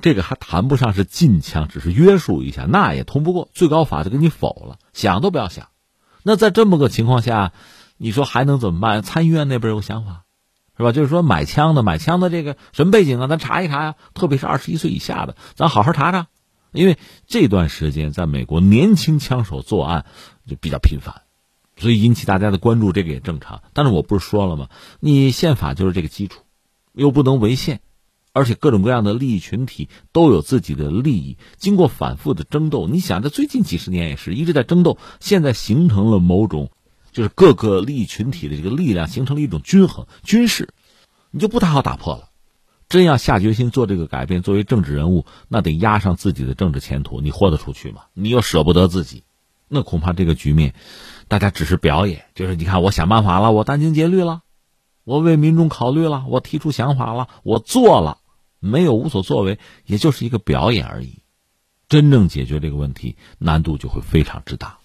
这个还谈不上是禁枪，只是约束一下，那也通不过最高法就给你否了，想都不要想。那在这么个情况下，你说还能怎么办？参议院那边有想法，是吧？就是说买枪的，买枪的这个什么背景啊？咱查一查呀，特别是二十一岁以下的，咱好好查查。因为这段时间在美国年轻枪手作案就比较频繁，所以引起大家的关注，这个也正常。但是我不是说了吗？你宪法就是这个基础，又不能违宪。而且各种各样的利益群体都有自己的利益，经过反复的争斗，你想，这最近几十年也是一直在争斗，现在形成了某种，就是各个利益群体的这个力量形成了一种均衡军事，你就不太好打破了。真要下决心做这个改变，作为政治人物，那得压上自己的政治前途，你豁得出去吗？你又舍不得自己，那恐怕这个局面，大家只是表演，就是你看，我想办法了，我殚精竭虑了，我为民众考虑了，我提出想法了，我做了。没有无所作为，也就是一个表演而已。真正解决这个问题，难度就会非常之大。